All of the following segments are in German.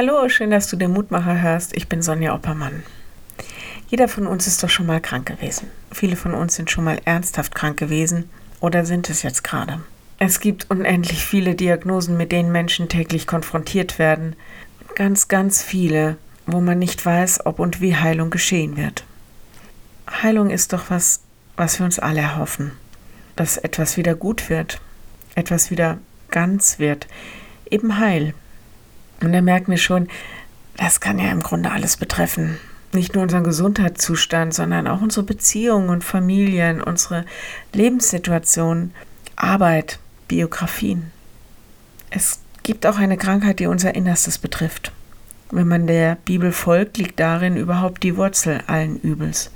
Hallo, schön, dass du den Mutmacher hörst. Ich bin Sonja Oppermann. Jeder von uns ist doch schon mal krank gewesen. Viele von uns sind schon mal ernsthaft krank gewesen oder sind es jetzt gerade. Es gibt unendlich viele Diagnosen, mit denen Menschen täglich konfrontiert werden. Ganz, ganz viele, wo man nicht weiß, ob und wie Heilung geschehen wird. Heilung ist doch was, was wir uns alle erhoffen. Dass etwas wieder gut wird, etwas wieder ganz wird, eben heil. Und da merken wir schon, das kann ja im Grunde alles betreffen. Nicht nur unseren Gesundheitszustand, sondern auch unsere Beziehungen und Familien, unsere Lebenssituation, Arbeit, Biografien. Es gibt auch eine Krankheit, die unser Innerstes betrifft. Wenn man der Bibel folgt, liegt darin überhaupt die Wurzel allen Übels,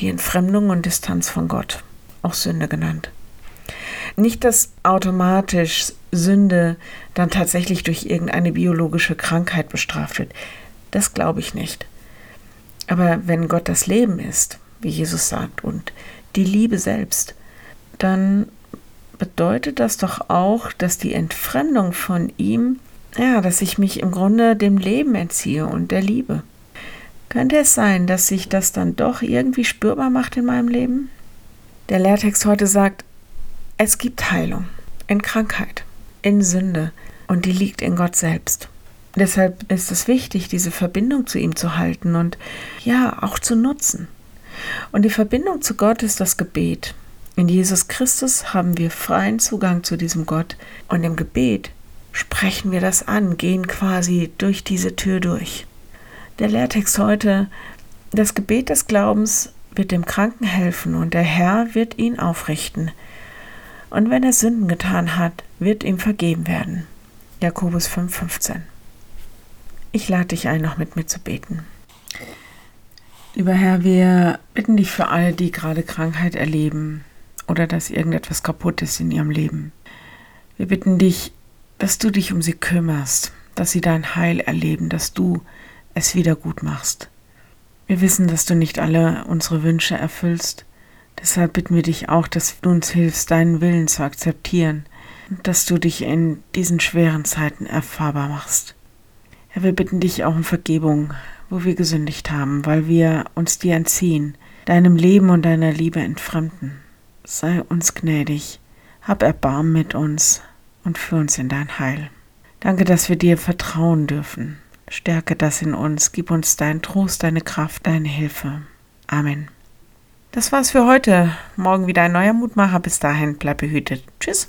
die Entfremdung und Distanz von Gott, auch Sünde genannt. Nicht, dass automatisch Sünde dann tatsächlich durch irgendeine biologische Krankheit bestraft wird. Das glaube ich nicht. Aber wenn Gott das Leben ist, wie Jesus sagt, und die Liebe selbst, dann bedeutet das doch auch, dass die Entfremdung von ihm, ja, dass ich mich im Grunde dem Leben entziehe und der Liebe. Könnte es sein, dass sich das dann doch irgendwie spürbar macht in meinem Leben? Der Lehrtext heute sagt, es gibt Heilung in Krankheit, in Sünde und die liegt in Gott selbst. Deshalb ist es wichtig, diese Verbindung zu ihm zu halten und ja, auch zu nutzen. Und die Verbindung zu Gott ist das Gebet. In Jesus Christus haben wir freien Zugang zu diesem Gott und im Gebet sprechen wir das an, gehen quasi durch diese Tür durch. Der Lehrtext heute, das Gebet des Glaubens wird dem Kranken helfen und der Herr wird ihn aufrichten und wenn er Sünden getan hat, wird ihm vergeben werden. Jakobus 5,15. Ich lade dich ein, noch mit mir zu beten. Lieber Herr, wir bitten dich für alle, die gerade Krankheit erleben oder dass irgendetwas kaputt ist in ihrem Leben. Wir bitten dich, dass du dich um sie kümmerst, dass sie dein Heil erleben, dass du es wieder gut machst. Wir wissen, dass du nicht alle unsere Wünsche erfüllst, Deshalb bitten wir dich auch, dass du uns hilfst, deinen Willen zu akzeptieren und dass du dich in diesen schweren Zeiten erfahrbar machst. Herr, wir bitten dich auch um Vergebung, wo wir gesündigt haben, weil wir uns dir entziehen, deinem Leben und deiner Liebe entfremden. Sei uns gnädig, hab Erbarmen mit uns und führ uns in dein Heil. Danke, dass wir dir vertrauen dürfen. Stärke das in uns, gib uns deinen Trost, deine Kraft, deine Hilfe. Amen. Das war's für heute. Morgen wieder ein neuer Mutmacher. Bis dahin, bleib behütet. Tschüss.